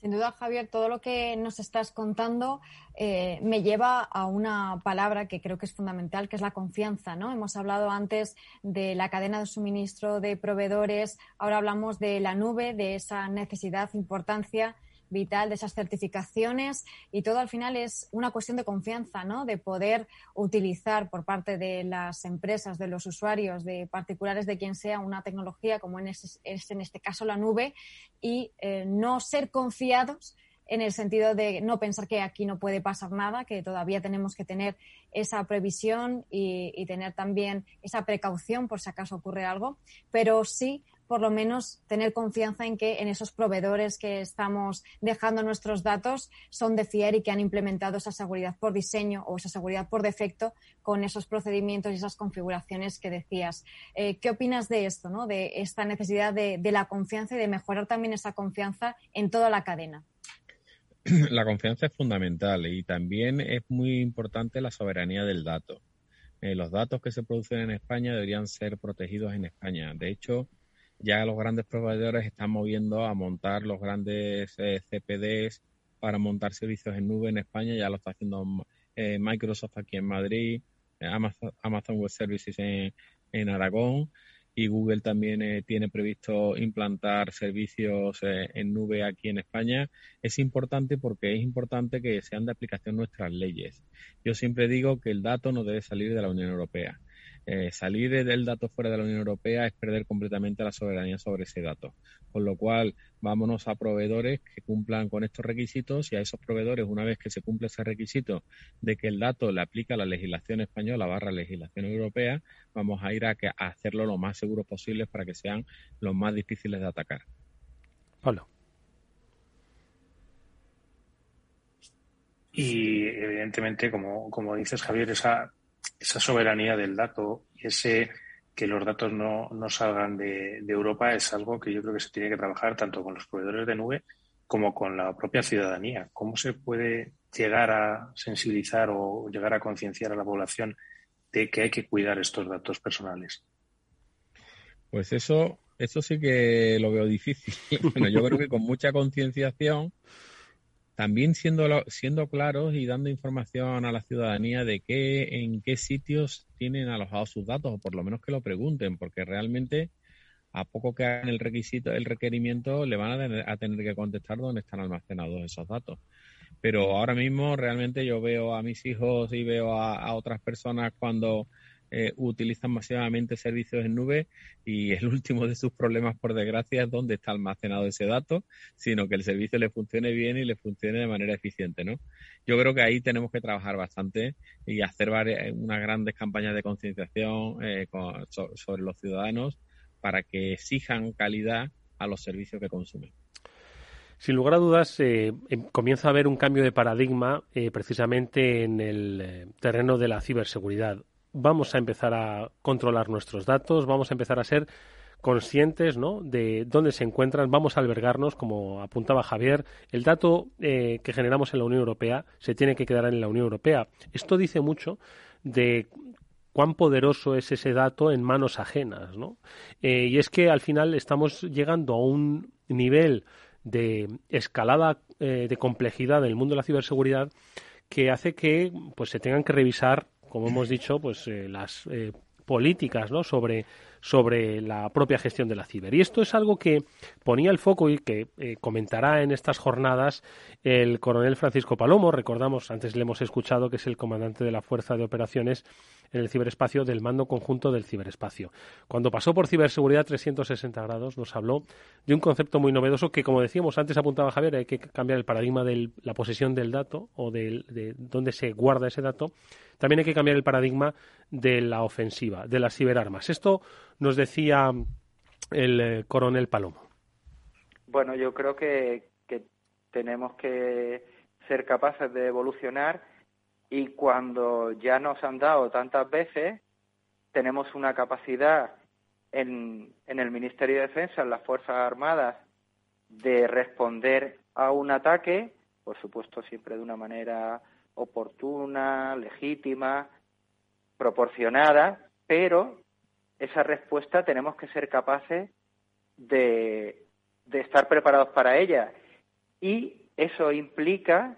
Sin duda, Javier, todo lo que nos estás contando eh, me lleva a una palabra que creo que es fundamental, que es la confianza. ¿no? Hemos hablado antes de la cadena de suministro de proveedores, ahora hablamos de la nube, de esa necesidad, importancia vital de esas certificaciones y todo al final es una cuestión de confianza, ¿no? De poder utilizar por parte de las empresas, de los usuarios, de particulares, de quien sea, una tecnología como es en este caso la nube y eh, no ser confiados en el sentido de no pensar que aquí no puede pasar nada, que todavía tenemos que tener esa previsión y, tener también esa precaución por si acaso ocurre algo, pero sí por lo menos tener confianza en que en esos proveedores que estamos dejando nuestros datos son de fiar y que han implementado esa seguridad por diseño o esa seguridad por defecto con esos procedimientos y esas configuraciones que decías. Eh, ¿Qué opinas de esto, ¿no? de esta necesidad de, la confianza y de mejorar también esa confianza en toda la cadena? <clears throat> La confianza es fundamental y también es muy importante la soberanía del dato. Eh, los datos que se producen en España deberían ser protegidos en España. De hecho, ya los grandes proveedores están moviendo a montar los grandes eh, CPDs para montar servicios en nube en España. Ya lo está haciendo eh, Microsoft aquí en Madrid, eh, Amazon, Web Services en, en, Aragón y Google también tiene previsto implantar servicios en nube aquí en España. Es importante porque es importante que sean de aplicación nuestras leyes. Yo siempre digo que el dato no debe salir de la Unión Europea Eh, salir del dato fuera de la Unión Europea es perder completamente la soberanía sobre ese dato. Con lo cual, vámonos a proveedores que cumplan con estos requisitos y a esos proveedores, una vez que se cumple ese requisito de que el dato le aplica a la legislación española barra legislación europea, vamos a ir a, a hacerlo lo más seguro posible para que sean los más difíciles de atacar. Pablo. Y evidentemente, como, como dices, Javier, esa, esa soberanía del dato y ese que los datos no, no salgan de, Europa es algo que yo creo que se tiene que trabajar tanto con los proveedores de nube como con la propia ciudadanía. ¿Cómo se puede llegar a sensibilizar o llegar a concienciar a la población de que hay que cuidar estos datos personales? Pues eso, eso sí que lo veo difícil. <laughs> bueno, yo creo que con mucha concienciación también siendo, siendo claros y dando información a la ciudadanía de qué, en qué sitios tienen alojados sus datos, o por lo menos que lo pregunten, porque realmente a poco que hagan el requisito, el requerimiento, le van a tener, que contestar dónde están almacenados esos datos. Pero ahora mismo realmente yo veo a mis hijos y veo a otras personas cuando eh, utilizan masivamente servicios en nube y el último de sus problemas, por desgracia, es dónde está almacenado ese dato, sino que el servicio le funcione bien y le funcione de manera eficiente, ¿no? Yo creo que ahí tenemos que trabajar bastante y hacer unas grandes campañas de concienciación eh, sobre los ciudadanos para que exijan calidad a los servicios que consumen. Sin lugar a dudas, eh, em, comienza a haber un cambio de paradigma precisamente en el terreno de la ciberseguridad vamos a empezar a controlar nuestros datos, vamos a empezar a ser conscientes ¿no? de dónde se encuentran, vamos a albergarnos, como apuntaba Javier, el dato eh, que generamos en la Unión Europea se tiene que quedar en la Unión Europea. Esto dice mucho de cuán poderoso es ese dato en manos ajenas. ¿no? Eh, y es que al final estamos llegando a un nivel de escalada eh, de complejidad en el mundo de la ciberseguridad que hace que pues se tengan que revisar como hemos dicho, pues eh, las eh, políticas ¿no? sobre, sobre la propia gestión de la ciber. Y esto es algo que ponía el foco y que eh, comentará en estas jornadas el coronel Francisco Palomo. Recordamos, antes le hemos escuchado que es el comandante de la Fuerza de Operaciones en el ciberespacio del mando conjunto del ciberespacio. Cuando pasó por ciberseguridad 360 grados nos habló de un concepto muy novedoso que, como decíamos antes, apuntaba Javier, hay que cambiar el paradigma de la posesión del dato o de, de dónde se guarda ese dato. También hay que cambiar el paradigma de la ofensiva, de las ciberarmas. Esto nos decía el eh, coronel Palomo. Bueno, yo creo que tenemos que ser capaces de evolucionar y cuando ya nos han dado tantas veces, tenemos una capacidad en, en el Ministerio de Defensa, en las Fuerzas Armadas, de responder a un ataque, por supuesto siempre de una manera oportuna, legítima, proporcionada, pero esa respuesta tenemos que ser capaces de, de estar preparados para ella. Y eso implica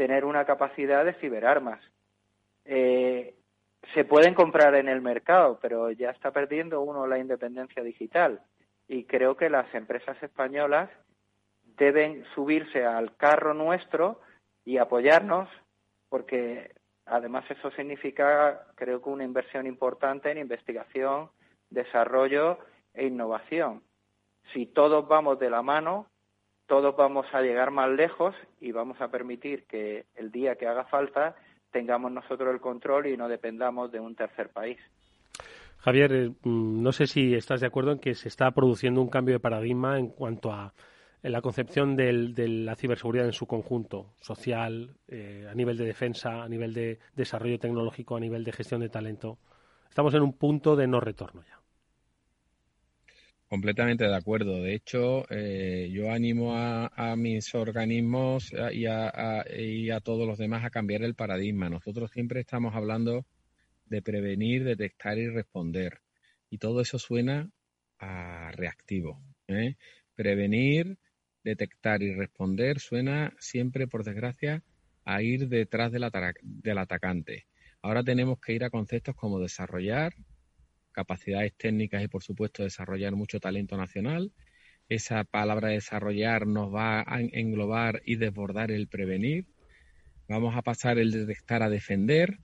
tener una capacidad de ciberarmas. Eh, se pueden comprar en el mercado, pero ya está perdiendo uno la independencia digital. Y creo que las empresas españolas deben subirse al carro nuestro y apoyarnos, porque además eso significa, creo que una inversión importante en investigación, desarrollo e innovación. Si todos vamos de la mano, todos vamos a llegar más lejos y vamos a permitir que el día que haga falta tengamos nosotros el control y no dependamos de un tercer país. Javier, eh, mm, no sé si estás de acuerdo en que se está produciendo un cambio de paradigma en cuanto a la concepción de la ciberseguridad en su conjunto, social, eh, a nivel de defensa, a nivel de desarrollo tecnológico, a nivel de gestión de talento. Estamos en un punto de no retorno ya. Completamente de acuerdo. De hecho, eh, yo animo a, mis organismos y a, todos los demás a cambiar el paradigma. Nosotros siempre estamos hablando de prevenir, detectar y responder. Y todo eso suena a reactivo. ¿eh? Prevenir, detectar y responder suena siempre, por desgracia, a ir detrás del atacante. Ahora tenemos que ir a conceptos como desarrollar, capacidades técnicas y, por supuesto, desarrollar mucho talento nacional. Esa palabra desarrollar nos va a englobar y desbordar el prevenir. Vamos a pasar el detectar a defender.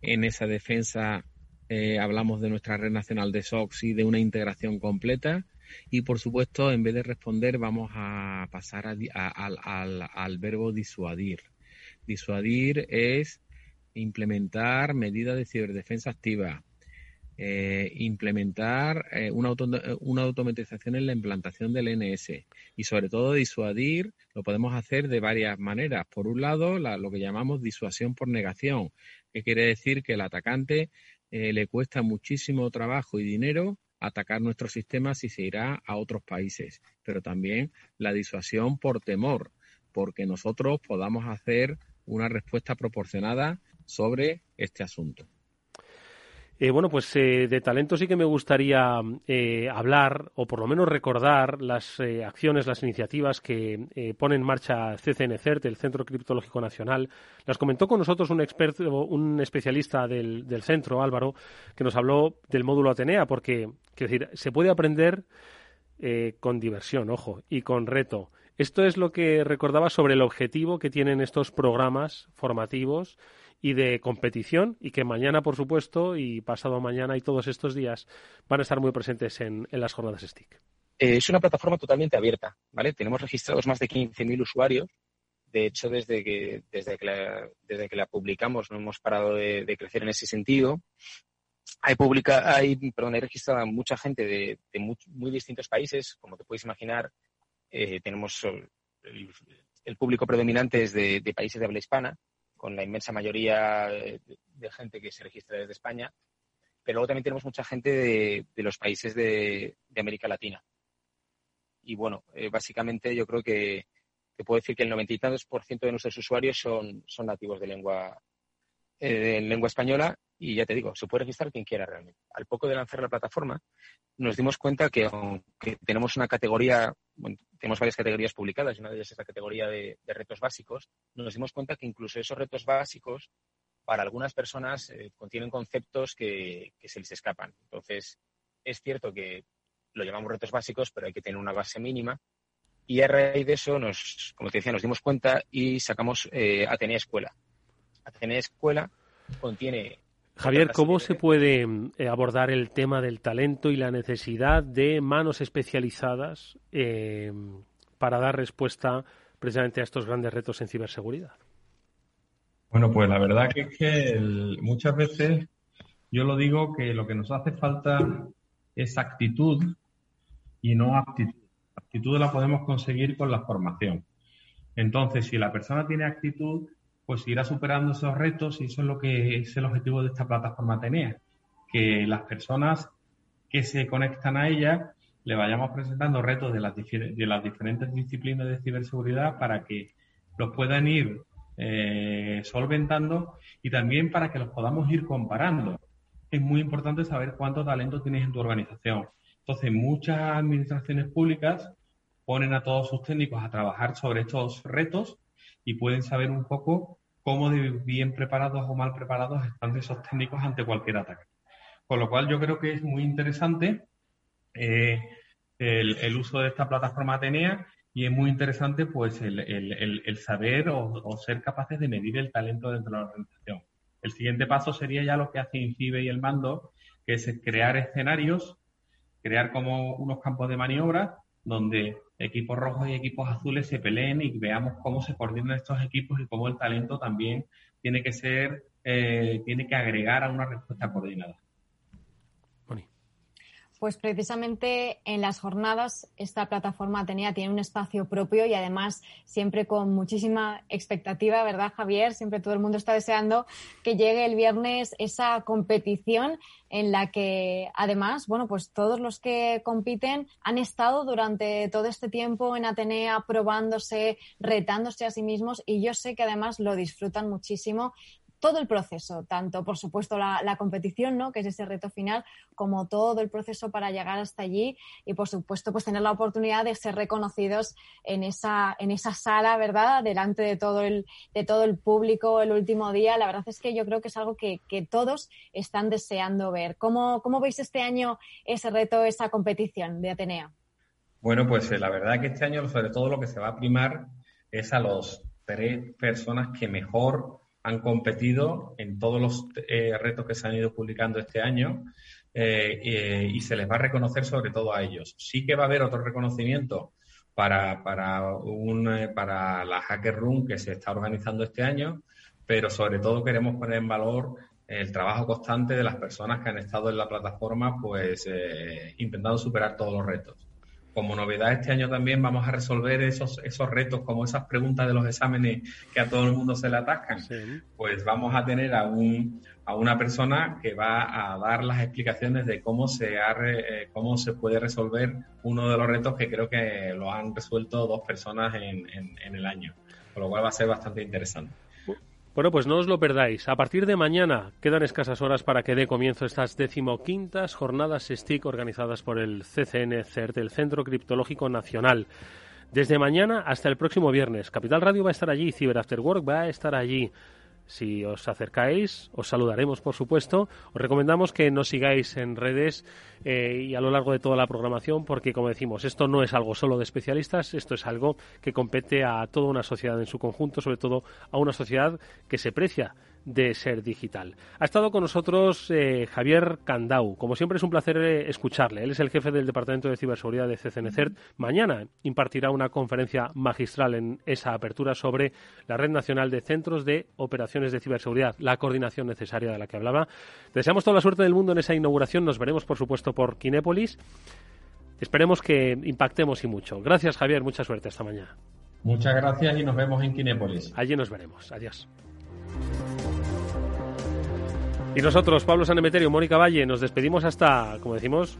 En esa defensa eh, hablamos de nuestra red nacional de SOX y de una integración completa. Y por supuesto, en vez de responder, vamos a pasar al, verbo disuadir. Disuadir es implementar medidas de ciberdefensa activa, eh, implementar eh, una, una, automatización en la implantación del NS y sobre todo disuadir lo podemos hacer de varias maneras. Por un lado, lo que llamamos disuasión por negación, que quiere decir que el atacante eh, le cuesta muchísimo trabajo y dinero atacar nuestros sistemas y se irá a otros países, pero también la disuasión por temor, porque nosotros podamos hacer una respuesta proporcionada sobre este asunto. Eh, bueno, pues eh, de talento sí que me gustaría eh, hablar, o por lo menos recordar, las acciones, las iniciativas que pone en marcha CCNCERT, el Centro Criptológico Nacional. Las comentó con nosotros un experto, un especialista del, del centro, Álvaro, que nos habló del módulo Atenea, porque, decir, se puede aprender con diversión, ojo, y con reto. Esto es lo que recordaba sobre el objetivo que tienen estos programas formativos y de competición y que mañana, por supuesto, y pasado mañana y todos estos días van a estar muy presentes en, las jornadas STIC. Eh, es una plataforma totalmente abierta, ¿vale? Tenemos registrados más de 15.000 usuarios. De hecho, desde que, desde que, la, desde que la publicamos no hemos parado de, crecer en ese sentido. Hay, publica, hay, perdón, hay registrada mucha gente de, muy, distintos países. Como te puedes imaginar, eh, tenemos el, público predominante es de, países de habla hispana, con la inmensa mayoría de, gente que se registra desde España, pero luego también tenemos mucha gente de, los países de, América Latina. Y bueno, eh, básicamente yo creo que te puedo decir que el noventa y de nuestros usuarios son, son nativos de lengua, eh, lengua española y ya te digo, se puede registrar quien quiera realmente. Al poco de lanzar la plataforma, nos dimos cuenta que aunque tenemos una categoría, tenemos varias categorías publicadas y una de ellas es la categoría de, retos básicos, nos dimos cuenta que incluso esos retos básicos para algunas personas eh, contienen conceptos que, se les escapan. Entonces, es cierto que lo llamamos retos básicos, pero hay que tener una base mínima. Y a raíz de eso, nos, como te decía, nos dimos cuenta y sacamos eh, Atenea Escuela. Atenea Escuela contiene Javier, ¿cómo se puede eh, abordar el tema del talento y la necesidad de manos especializadas eh, para dar respuesta precisamente a estos grandes retos en ciberseguridad? Bueno, pues la verdad que es que muchas veces yo lo digo que lo que nos hace falta es actitud y no aptitud. Actitud la podemos conseguir con la formación. Entonces, si la persona tiene actitud, pues irá superando esos retos y eso es lo que es el objetivo de esta plataforma Atenea, que las personas que se conectan a ella le vayamos presentando retos de las, de las diferentes disciplinas de ciberseguridad para que los puedan ir eh, solventando y también para que los podamos ir comparando. Es muy importante saber cuánto talento tienes en tu organización. Entonces, muchas administraciones públicas ponen a todos sus técnicos a trabajar sobre estos retos y pueden saber un poco cómo de bien preparados o mal preparados están esos técnicos ante cualquier ataque. Con lo cual yo creo que es muy interesante eh, el, uso de esta plataforma Atenea y es muy interesante pues el, saber o, ser capaces de medir el talento dentro de la organización. El siguiente paso sería ya lo que hace INCIBE y el mando, que es crear escenarios, crear como unos campos de maniobra donde equipos rojos y equipos azules se peleen y veamos cómo se coordinan estos equipos y cómo el talento también tiene que ser, eh, tiene que agregar a una respuesta coordinada. Pues precisamente en las jornadas esta plataforma Atenea tiene un espacio propio y además siempre con muchísima expectativa, ¿verdad Javier? Siempre todo el mundo está deseando que llegue el viernes esa competición en la que además, bueno, pues todos los que compiten han estado durante todo este tiempo en Atenea probándose, retándose a sí mismos y yo sé que además lo disfrutan muchísimo todo el proceso, tanto por supuesto la, competición, ¿no? que es ese reto final, como todo el proceso para llegar hasta allí y por supuesto pues tener la oportunidad de ser reconocidos en esa, en esa sala, ¿verdad? Delante de todo el, de todo el público el último día. La verdad es que yo creo que es algo que, todos están deseando ver. ¿Cómo, ¿Cómo veis este año ese reto, esa competición de Atenea? Bueno, pues eh, la verdad que este año sobre todo lo que se va a primar es a los tres personas que mejor han competido en todos los eh, retos que se han ido publicando este año eh, y se les va a reconocer sobre todo a ellos. Sí que va a haber otro reconocimiento para, para, un, para la Hacker Room que se está organizando este año, pero sobre todo queremos poner en valor el trabajo constante de las personas que han estado en la plataforma, pues intentando superar todos los retos como novedad este año también vamos a resolver esos, esos retos, como esas preguntas de los exámenes que a todo el mundo se le atascan. Pues vamos a tener a, un, a una persona que va a dar las explicaciones de cómo se, ha eh, cómo se puede resolver uno de los retos que creo que lo han resuelto dos personas en, en el año. Con lo cual va a ser bastante interesante. Bueno, pues no os lo perdáis. A partir de mañana quedan escasas horas para que dé comienzo estas decimoquintas jornadas STIC organizadas por el CCN CERT, el Centro Criptológico Nacional. Desde mañana hasta el próximo viernes. Capital Radio va a estar allí, Cyber After Work va a estar allí. Si os acercáis, os saludaremos, por supuesto. Os recomendamos que nos sigáis en redes eh, y a lo largo de toda la programación, porque, como decimos, esto no es algo solo de especialistas, esto es algo que compete a toda una sociedad en su conjunto, sobre todo a una sociedad que se precia de ser digital. Ha estado con nosotros eh, Javier Candau. Como siempre es un placer eh, escucharle. Él es el jefe del Departamento de Ciberseguridad de CCNCERT. Mañana impartirá una conferencia magistral en esa apertura sobre la Red Nacional de Centros de Operaciones de Ciberseguridad, la coordinación necesaria de la que hablaba. Deseamos toda la suerte del mundo en esa inauguración. Nos veremos, por supuesto, por Kinépolis. Esperemos que impactemos y mucho. Gracias, Javier. Mucha suerte esta mañana. Muchas gracias y nos vemos en Kinépolis. Allí nos veremos. Adiós. Y nosotros, Pablo Sanemeterio, Mónica Valle, nos despedimos hasta, como decimos,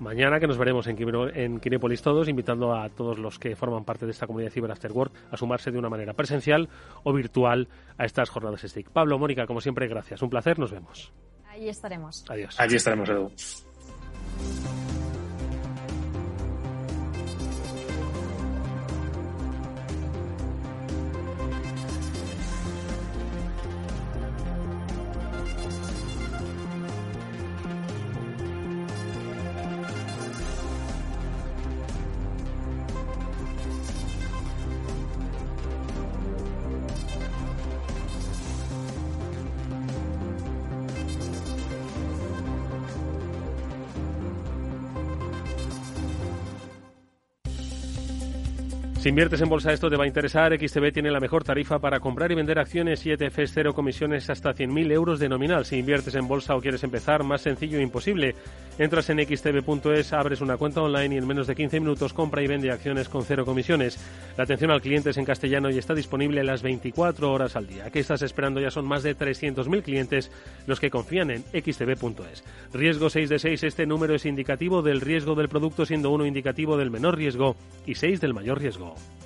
mañana que nos veremos en, en Kinépolis todos, invitando a todos los que forman parte de esta comunidad Cyber After Work a sumarse de una manera presencial o virtual a estas jornadas STIC. Pablo, Mónica, como siempre, gracias. Un placer, nos vemos. Ahí estaremos. Adiós. Allí estaremos, Edu. Si inviertes en bolsa esto te va a interesar. XTB tiene la mejor tarifa para comprar y vender acciones y ETFs cero comisiones hasta 100.000 euros de nominal. Si inviertes en bolsa o quieres empezar, más sencillo e imposible. Entras en xtb.es, abres una cuenta online y en menos de 15 minutos compra y vende acciones con cero comisiones. La atención al cliente es en castellano y está disponible las 24 horas al día. ¿Qué estás esperando? Ya son más de 300.000 clientes los que confían en xtb.es. Riesgo 6 de 6. Este número es indicativo del riesgo del producto, siendo uno indicativo del menor riesgo y 6 del mayor riesgo. home.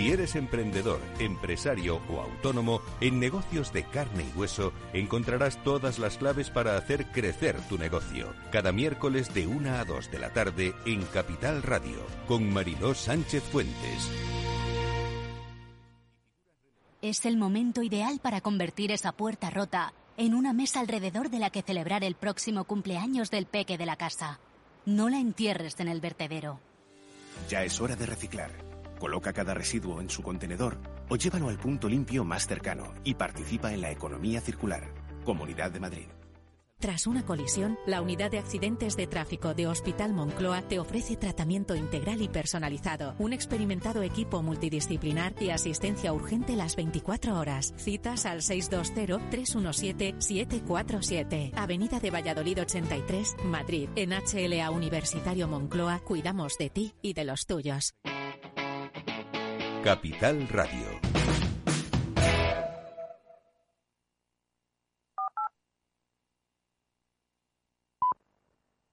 Si eres emprendedor, empresario o autónomo, en negocios de carne y hueso encontrarás todas las claves para hacer crecer tu negocio. Cada miércoles de 1 a 2 de la tarde en Capital Radio, con Mariló Sánchez Fuentes. Es el momento ideal para convertir esa puerta rota en una mesa alrededor de la que celebrar el próximo cumpleaños del peque de la casa. No la entierres en el vertedero. Ya es hora de reciclar. Coloca cada residuo en su contenedor o llévalo al punto limpio más cercano y participa en la economía circular. Comunidad de Madrid. Tras una colisión, la Unidad de Accidentes de Tráfico de Hospital Moncloa te ofrece tratamiento integral y personalizado, un experimentado equipo multidisciplinar y asistencia urgente las 24 horas. Citas al 620-317-747. Avenida de Valladolid 83, Madrid. En HLA Universitario Moncloa cuidamos de ti y de los tuyos. Capital Radio.